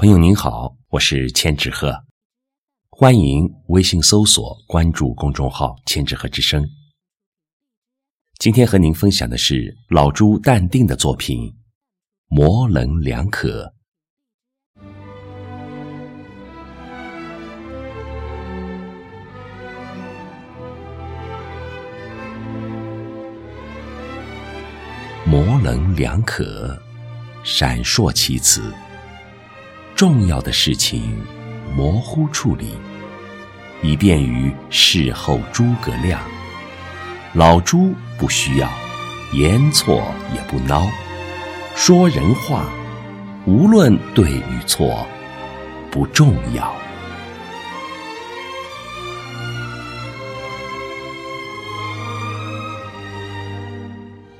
朋友您好，我是千纸鹤，欢迎微信搜索关注公众号“千纸鹤之声”。今天和您分享的是老朱淡定的作品《模棱两可》。模棱两可，闪烁其词。重要的事情模糊处理，以便于事后诸葛亮。老朱不需要言错也不孬，说人话，无论对与错，不重要。